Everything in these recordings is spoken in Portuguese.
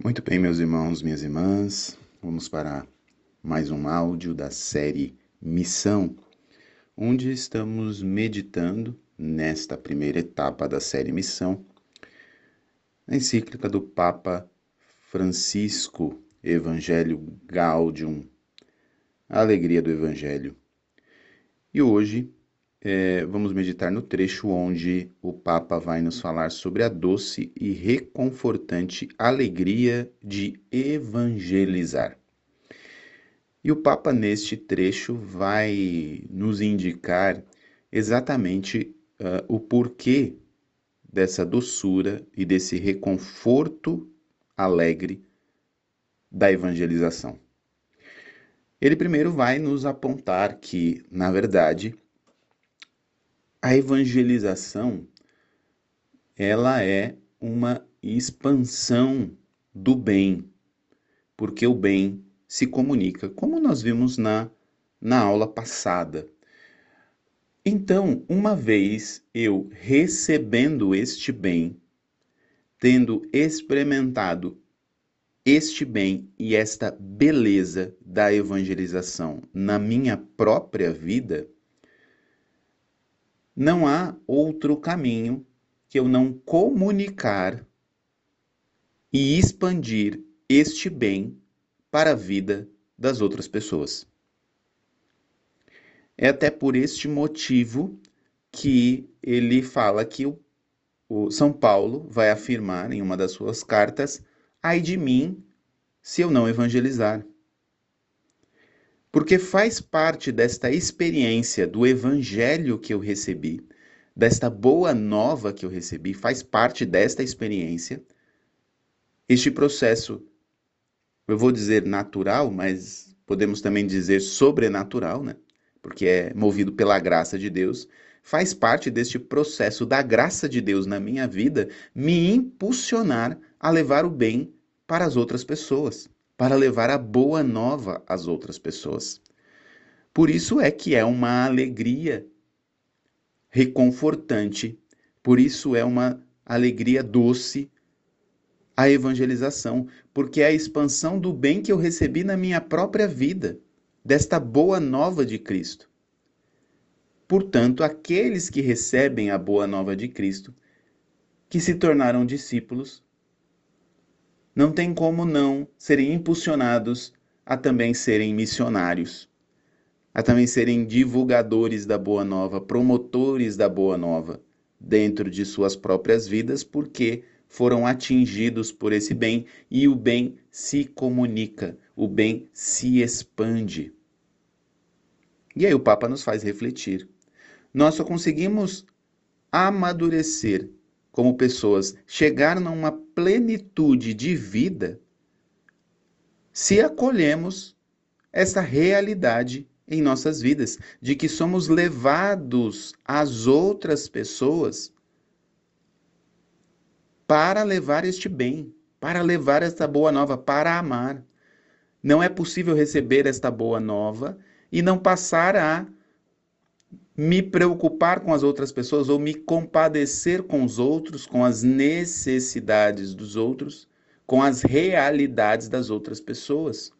Muito bem, meus irmãos, minhas irmãs, vamos para mais um áudio da série Missão, onde estamos meditando nesta primeira etapa da série Missão, a encíclica do Papa Francisco, Evangelho Gaudium, a alegria do Evangelho. E hoje é, vamos meditar no trecho onde o Papa vai nos falar sobre a doce e reconfortante alegria de evangelizar. E o Papa, neste trecho, vai nos indicar exatamente uh, o porquê dessa doçura e desse reconforto alegre da evangelização. Ele primeiro vai nos apontar que, na verdade, a evangelização ela é uma expansão do bem, porque o bem se comunica, como nós vimos na, na aula passada. Então, uma vez eu recebendo este bem, tendo experimentado este bem e esta beleza da evangelização na minha própria vida, não há outro caminho que eu não comunicar e expandir este bem para a vida das outras pessoas. É até por este motivo que ele fala que o, o São Paulo vai afirmar em uma das suas cartas: ai de mim se eu não evangelizar porque faz parte desta experiência do evangelho que eu recebi, desta boa nova que eu recebi, faz parte desta experiência. Este processo, eu vou dizer natural, mas podemos também dizer sobrenatural, né? Porque é movido pela graça de Deus, faz parte deste processo da graça de Deus na minha vida me impulsionar a levar o bem para as outras pessoas para levar a boa nova às outras pessoas. Por isso é que é uma alegria reconfortante, por isso é uma alegria doce a evangelização, porque é a expansão do bem que eu recebi na minha própria vida, desta boa nova de Cristo. Portanto, aqueles que recebem a boa nova de Cristo, que se tornaram discípulos, não tem como não serem impulsionados a também serem missionários, a também serem divulgadores da Boa Nova, promotores da Boa Nova dentro de suas próprias vidas, porque foram atingidos por esse bem e o bem se comunica, o bem se expande. E aí o Papa nos faz refletir. Nós só conseguimos amadurecer como pessoas, chegar numa plenitude de vida se acolhemos essa realidade em nossas vidas, de que somos levados às outras pessoas para levar este bem, para levar esta boa nova, para amar. Não é possível receber esta boa nova e não passar a me preocupar com as outras pessoas ou me compadecer com os outros, com as necessidades dos outros, com as realidades das outras pessoas.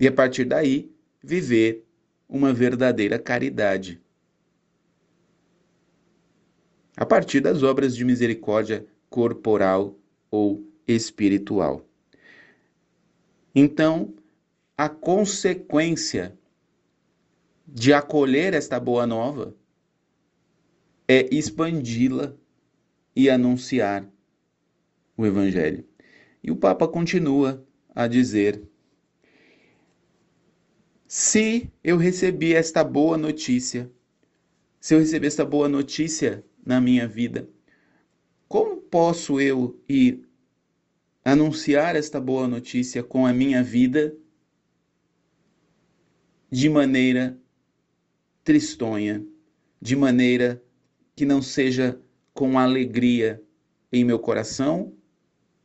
E a partir daí, viver uma verdadeira caridade. A partir das obras de misericórdia corporal ou espiritual. Então, a consequência de acolher esta boa nova é expandi-la e anunciar o Evangelho. E o Papa continua a dizer: se eu recebi esta boa notícia, se eu receber esta boa notícia na minha vida, como posso eu ir anunciar esta boa notícia com a minha vida de maneira tristonha, de maneira que não seja com alegria em meu coração,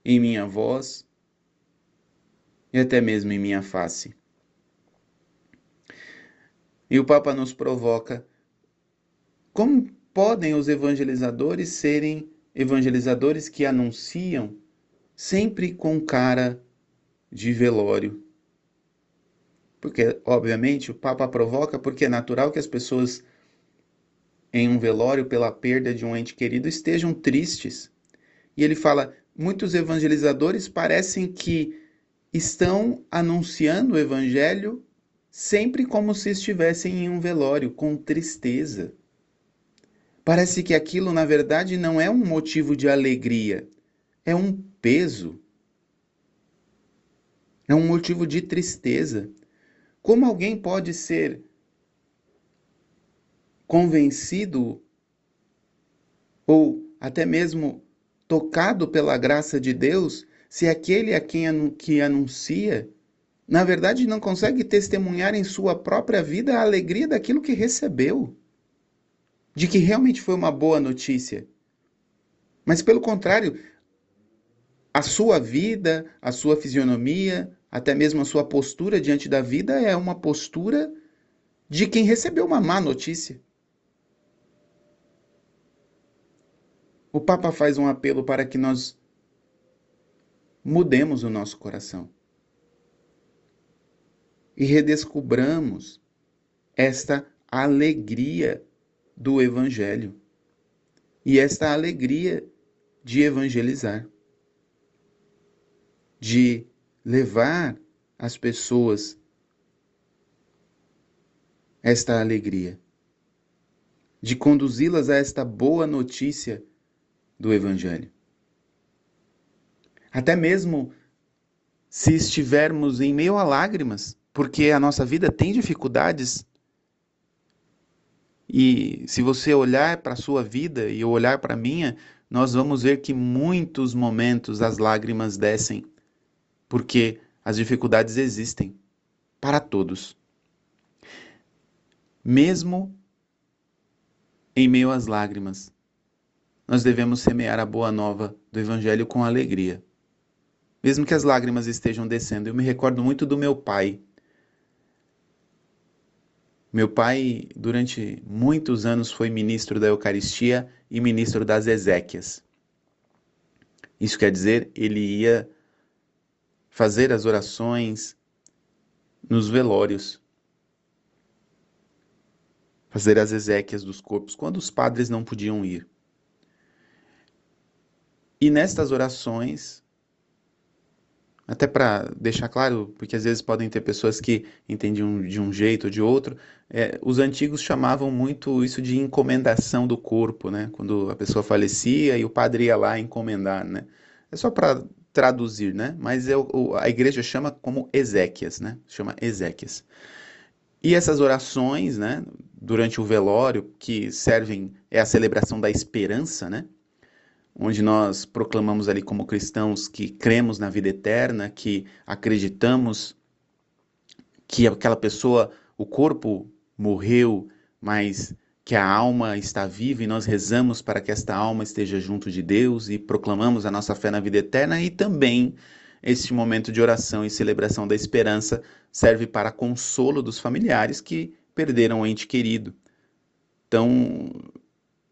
em minha voz e até mesmo em minha face. E o Papa nos provoca como podem os evangelizadores serem evangelizadores que anunciam sempre com cara de velório. Porque, obviamente, o Papa provoca porque é natural que as pessoas em um velório pela perda de um ente querido estejam tristes. E ele fala: muitos evangelizadores parecem que estão anunciando o evangelho sempre como se estivessem em um velório, com tristeza. Parece que aquilo, na verdade, não é um motivo de alegria, é um peso. É um motivo de tristeza. Como alguém pode ser convencido ou até mesmo tocado pela graça de Deus se aquele a quem que anuncia na verdade não consegue testemunhar em sua própria vida a alegria daquilo que recebeu, de que realmente foi uma boa notícia. Mas pelo contrário, a sua vida, a sua fisionomia, até mesmo a sua postura diante da vida é uma postura de quem recebeu uma má notícia. O Papa faz um apelo para que nós mudemos o nosso coração e redescubramos esta alegria do Evangelho e esta alegria de evangelizar, de levar as pessoas esta alegria, de conduzi-las a esta boa notícia do Evangelho. Até mesmo se estivermos em meio a lágrimas, porque a nossa vida tem dificuldades. E se você olhar para a sua vida e eu olhar para a minha, nós vamos ver que muitos momentos as lágrimas descem, porque as dificuldades existem para todos. Mesmo em meio às lágrimas, nós devemos semear a boa nova do Evangelho com alegria. Mesmo que as lágrimas estejam descendo, eu me recordo muito do meu pai, meu pai, durante muitos anos, foi ministro da Eucaristia e ministro das Ezequias. Isso quer dizer, ele ia fazer as orações nos velórios, fazer as Ezequias dos corpos, quando os padres não podiam ir. E nestas orações, até para deixar claro, porque às vezes podem ter pessoas que entendiam de um jeito ou de outro, é, os antigos chamavam muito isso de encomendação do corpo, né? Quando a pessoa falecia e o padre ia lá encomendar, né? É só para traduzir, né? Mas é, o, a igreja chama como Ezequias, né? Chama Ezequias. E essas orações, né? Durante o velório, que servem, é a celebração da esperança, né? onde nós proclamamos ali como cristãos que cremos na vida eterna, que acreditamos que aquela pessoa, o corpo morreu, mas que a alma está viva e nós rezamos para que esta alma esteja junto de Deus e proclamamos a nossa fé na vida eterna e também este momento de oração e celebração da esperança serve para consolo dos familiares que perderam o ente querido. Então,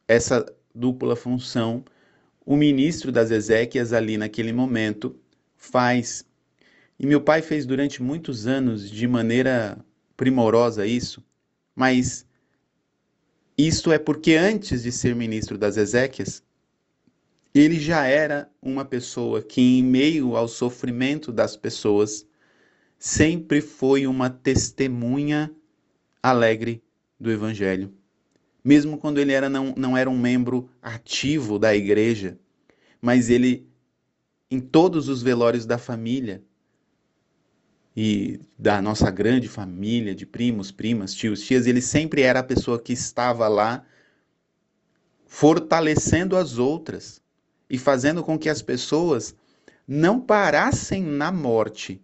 essa dupla função o ministro das Ezequias ali naquele momento faz. E meu pai fez durante muitos anos de maneira primorosa isso, mas isto é porque antes de ser ministro das Ezequias, ele já era uma pessoa que, em meio ao sofrimento das pessoas, sempre foi uma testemunha alegre do Evangelho. Mesmo quando ele era, não, não era um membro ativo da igreja, mas ele, em todos os velórios da família, e da nossa grande família de primos, primas, tios, tias, ele sempre era a pessoa que estava lá fortalecendo as outras e fazendo com que as pessoas não parassem na morte,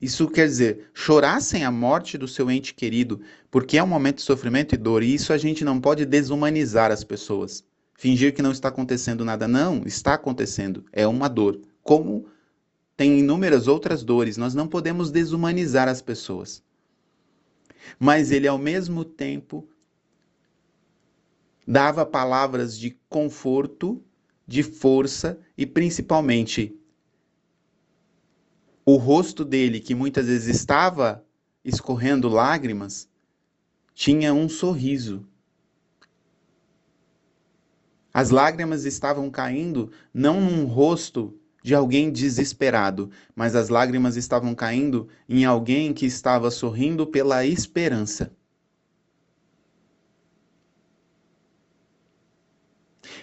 isso quer dizer, chorassem a morte do seu ente querido, porque é um momento de sofrimento e dor, e isso a gente não pode desumanizar as pessoas. Fingir que não está acontecendo nada. Não, está acontecendo. É uma dor. Como tem inúmeras outras dores, nós não podemos desumanizar as pessoas. Mas ele, ao mesmo tempo, dava palavras de conforto, de força e principalmente o rosto dele, que muitas vezes estava escorrendo lágrimas, tinha um sorriso. As lágrimas estavam caindo não num rosto de alguém desesperado, mas as lágrimas estavam caindo em alguém que estava sorrindo pela esperança.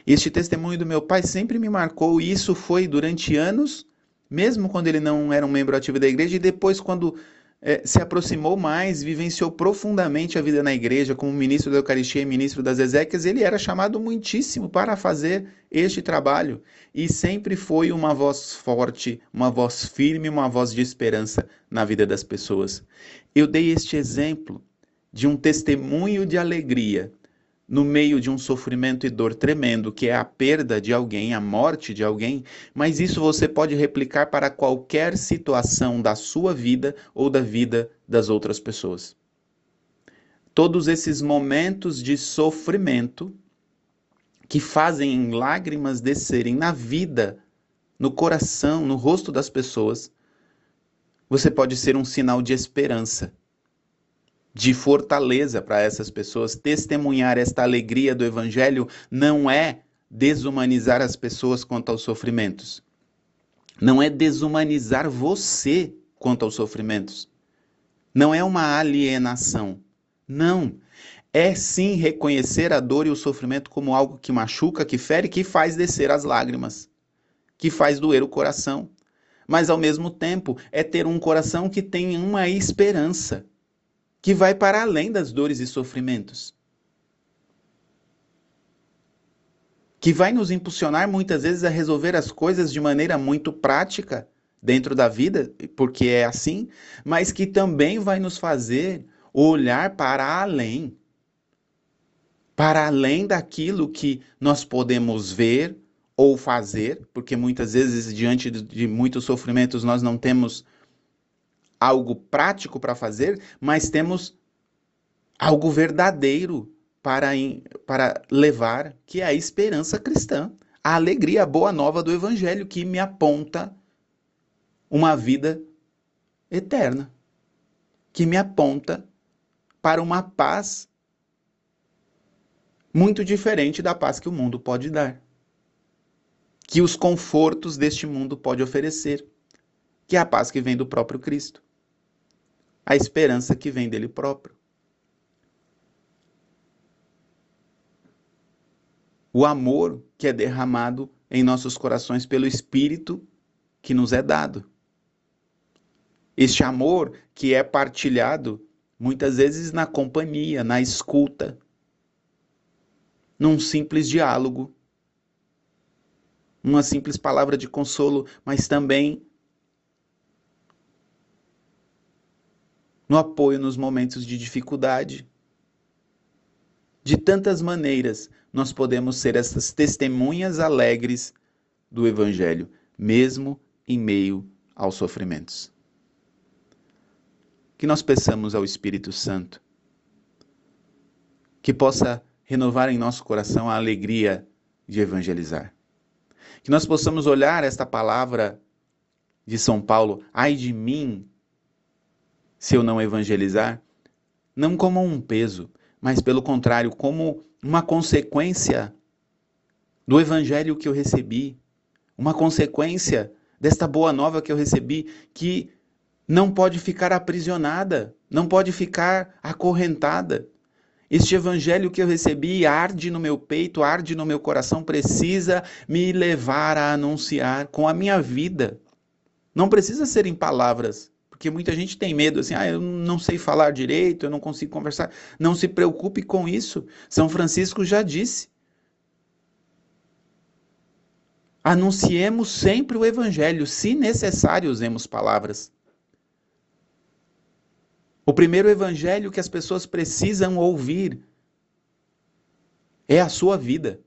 Este testemunho do meu pai sempre me marcou, e isso foi durante anos, mesmo quando ele não era um membro ativo da igreja, e depois, quando é, se aproximou mais, vivenciou profundamente a vida na igreja, como ministro da Eucaristia e ministro das Ezequias, ele era chamado muitíssimo para fazer este trabalho. E sempre foi uma voz forte, uma voz firme, uma voz de esperança na vida das pessoas. Eu dei este exemplo de um testemunho de alegria no meio de um sofrimento e dor tremendo, que é a perda de alguém, a morte de alguém, mas isso você pode replicar para qualquer situação da sua vida ou da vida das outras pessoas. Todos esses momentos de sofrimento que fazem lágrimas descerem na vida, no coração, no rosto das pessoas, você pode ser um sinal de esperança de fortaleza para essas pessoas. Testemunhar esta alegria do Evangelho não é desumanizar as pessoas quanto aos sofrimentos. Não é desumanizar você quanto aos sofrimentos. Não é uma alienação. Não. É sim reconhecer a dor e o sofrimento como algo que machuca, que fere, que faz descer as lágrimas, que faz doer o coração. Mas ao mesmo tempo é ter um coração que tem uma esperança que vai para além das dores e sofrimentos. Que vai nos impulsionar muitas vezes a resolver as coisas de maneira muito prática dentro da vida, porque é assim, mas que também vai nos fazer olhar para além. Para além daquilo que nós podemos ver ou fazer, porque muitas vezes, diante de muitos sofrimentos, nós não temos algo prático para fazer, mas temos algo verdadeiro para, para levar, que é a esperança cristã, a alegria, a boa nova do Evangelho, que me aponta uma vida eterna, que me aponta para uma paz muito diferente da paz que o mundo pode dar, que os confortos deste mundo pode oferecer, que é a paz que vem do próprio Cristo a esperança que vem dele próprio. O amor que é derramado em nossos corações pelo Espírito que nos é dado. Este amor que é partilhado muitas vezes na companhia, na escuta, num simples diálogo, uma simples palavra de consolo, mas também no apoio nos momentos de dificuldade. De tantas maneiras, nós podemos ser essas testemunhas alegres do Evangelho, mesmo em meio aos sofrimentos. Que nós peçamos ao Espírito Santo que possa renovar em nosso coração a alegria de evangelizar. Que nós possamos olhar esta palavra de São Paulo, ai de mim, se eu não evangelizar, não como um peso, mas pelo contrário, como uma consequência do evangelho que eu recebi, uma consequência desta boa nova que eu recebi, que não pode ficar aprisionada, não pode ficar acorrentada. Este evangelho que eu recebi arde no meu peito, arde no meu coração, precisa me levar a anunciar com a minha vida. Não precisa ser em palavras, porque muita gente tem medo assim, ah, eu não sei falar direito, eu não consigo conversar. Não se preocupe com isso. São Francisco já disse. Anunciemos sempre o evangelho, se necessário, usemos palavras. O primeiro evangelho que as pessoas precisam ouvir é a sua vida.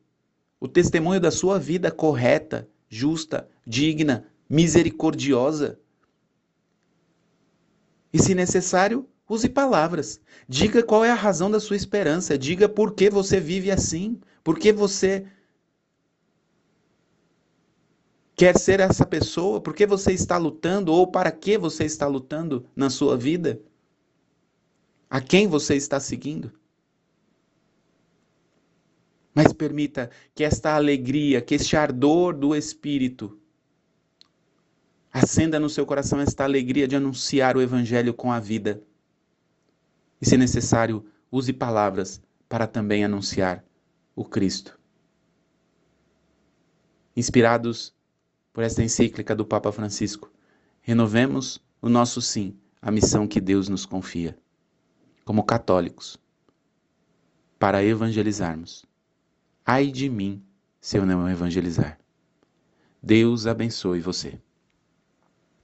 O testemunho da sua vida correta, justa, digna, misericordiosa. E, se necessário, use palavras. Diga qual é a razão da sua esperança. Diga por que você vive assim. Por que você Quer ser essa pessoa? Por que você está lutando ou para que você está lutando na sua vida? A quem você está seguindo? Mas permita que esta alegria, que este ardor do Espírito acenda no seu coração esta alegria de anunciar o Evangelho com a vida. E, se necessário, use palavras para também anunciar o Cristo. Inspirados por esta encíclica do Papa Francisco, renovemos o nosso sim à missão que Deus nos confia, como católicos, para evangelizarmos. Ai de mim se eu não evangelizar. Deus abençoe você.